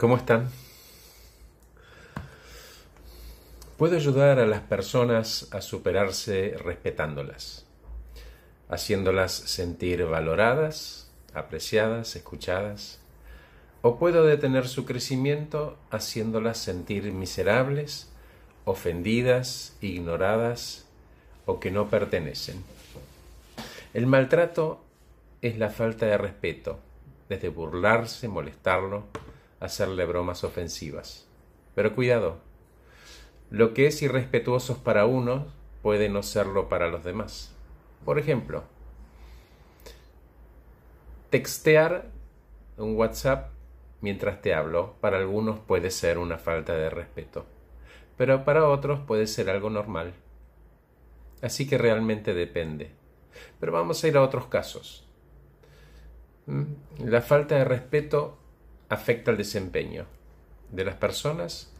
¿Cómo están? Puedo ayudar a las personas a superarse respetándolas, haciéndolas sentir valoradas, apreciadas, escuchadas, o puedo detener su crecimiento haciéndolas sentir miserables, ofendidas, ignoradas o que no pertenecen. El maltrato es la falta de respeto, desde burlarse, molestarlo, hacerle bromas ofensivas. Pero cuidado, lo que es irrespetuoso para unos puede no serlo para los demás. Por ejemplo, textear un WhatsApp mientras te hablo para algunos puede ser una falta de respeto, pero para otros puede ser algo normal. Así que realmente depende. Pero vamos a ir a otros casos. ¿Mm? La falta de respeto afecta el desempeño de las personas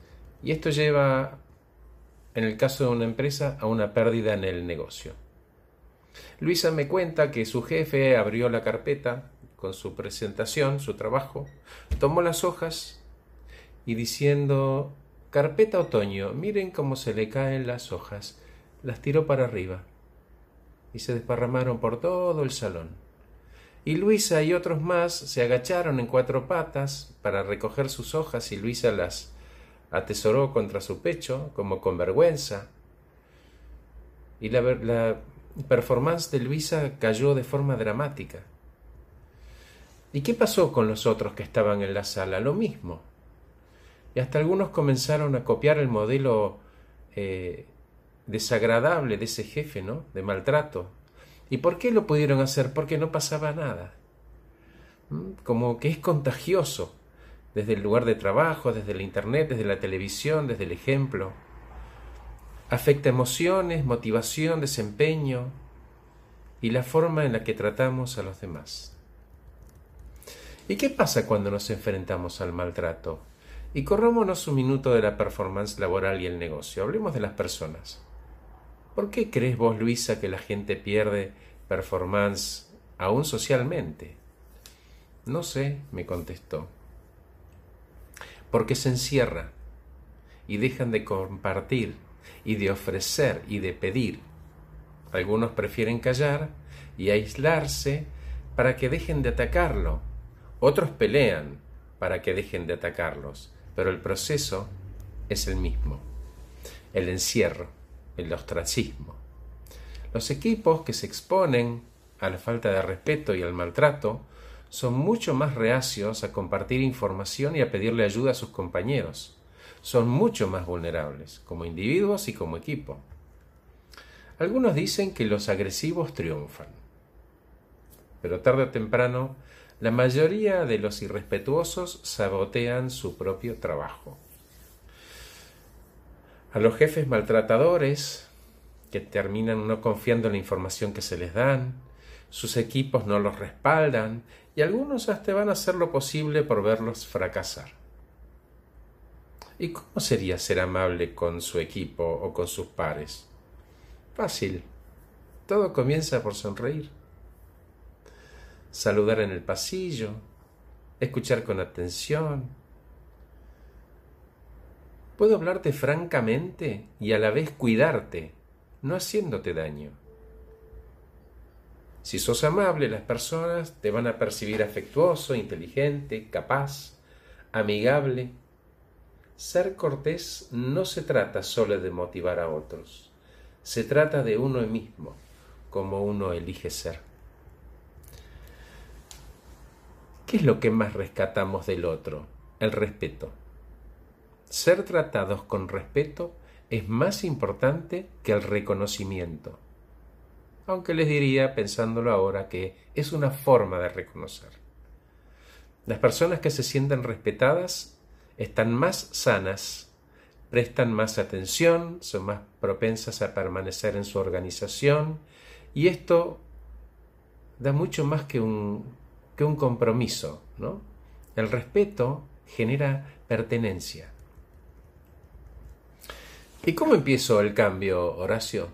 y esto lleva, en el caso de una empresa, a una pérdida en el negocio. Luisa me cuenta que su jefe abrió la carpeta con su presentación, su trabajo, tomó las hojas y diciendo Carpeta otoño, miren cómo se le caen las hojas, las tiró para arriba y se desparramaron por todo el salón y Luisa y otros más se agacharon en cuatro patas para recoger sus hojas y Luisa las atesoró contra su pecho como con vergüenza. Y la, performance de Luisa cayó de forma dramática. ¿Y qué pasó con los otros que estaban en la sala? Lo mismo. Y hasta algunos comenzaron a copiar el modelo eh, desagradable de ese jefe, ¿no? De maltrato, ¿Y por qué lo pudieron hacer? Porque no pasaba nada. ¿Mm? Como que es contagioso, desde el lugar de trabajo, desde el Internet, desde la televisión, desde el ejemplo. Afecta emociones, motivación, desempeño y la forma en la que tratamos a los demás. ¿Y qué pasa cuando nos enfrentamos al maltrato? Y corrámonos un minuto de la performance laboral y el negocio. Hablemos de las personas. ¿Por qué crees vos, Luisa, que la gente pierde performance aún socialmente? No sé, me contestó. Porque se encierra y dejan de compartir y de ofrecer y de pedir. Algunos prefieren callar y aislarse para que dejen de atacarlo. Otros pelean para que dejen de atacarlos, pero el proceso es el mismo, el encierro el ostracismo. Los equipos que se exponen a la falta de respeto y al maltrato son mucho más reacios a compartir información y a pedirle ayuda a sus compañeros. Son mucho más vulnerables, como individuos y como equipo. Algunos dicen que los agresivos triunfan. Pero tarde o temprano, la mayoría de los irrespetuosos sabotean su propio trabajo a los jefes maltratadores que terminan no confiando en la información que se les dan, sus equipos no los respaldan y algunos hasta van a hacer lo posible por verlos fracasar. ¿Y cómo sería ser amable con su equipo o con sus pares? Fácil. Todo comienza por sonreír. Saludar en el pasillo, escuchar con atención, Puedo hablarte francamente y a la vez cuidarte, no haciéndote daño. Si sos amable, las personas te van a percibir afectuoso, inteligente, capaz, amigable. Ser cortés no se trata solo de motivar a otros, se trata de uno mismo, como uno elige ser. ¿Qué es lo que más rescatamos del otro? El respeto. Ser tratados con respeto es más importante que el reconocimiento. Aunque les diría, pensándolo ahora, que es una forma de reconocer. Las personas que se sienten respetadas están más sanas, prestan más atención, son más propensas a permanecer en su organización y esto da mucho más que un, que un compromiso. ¿no? El respeto genera pertenencia. ¿Y cómo empiezo el cambio, Horacio?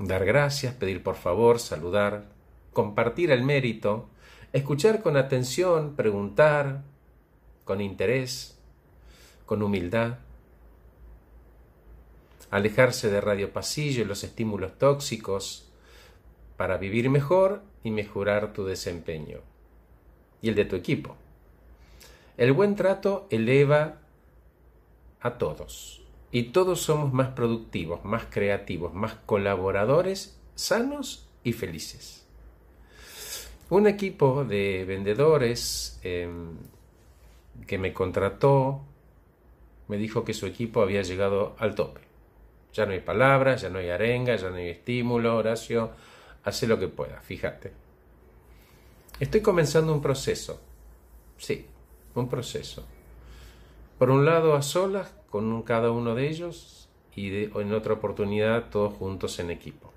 Dar gracias, pedir por favor, saludar, compartir el mérito, escuchar con atención, preguntar, con interés, con humildad. Alejarse de radio pasillo y los estímulos tóxicos para vivir mejor y mejorar tu desempeño y el de tu equipo. El buen trato eleva a todos y todos somos más productivos, más creativos, más colaboradores, sanos y felices. Un equipo de vendedores em, que me contrató me dijo que su equipo había llegado al tope. Ya no hay palabras, ya no hay arenga, ya no hay estímulo, Horacio, hace lo que pueda, fíjate. Estoy comenzando un proceso. Sí, un proceso. Por un lado a solas con cada uno de ellos y en otra oportunidad todos juntos en equipo.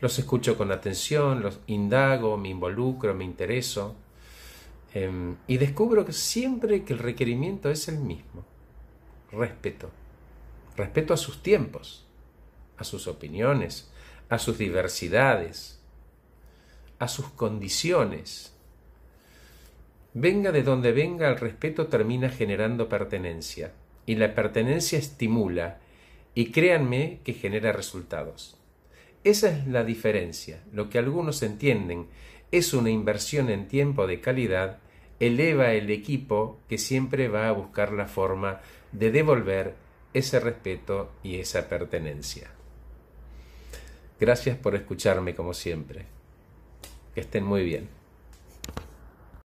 Los escucho con atención, los indago, me involucro, me intereso em, y descubro que siempre que el requerimiento es el mismo. Respeto. Respeto a sus tiempos, a sus opiniones, a sus diversidades, a sus condiciones. Venga de donde venga, el respeto termina generando pertenencia, y la pertenencia estimula, y créanme que genera resultados. Esa es la diferencia. Lo que algunos entienden es una inversión en tiempo de calidad, eleva el equipo que siempre va a buscar la forma de devolver ese respeto y esa pertenencia. Gracias por escucharme como siempre. Que estén muy bien.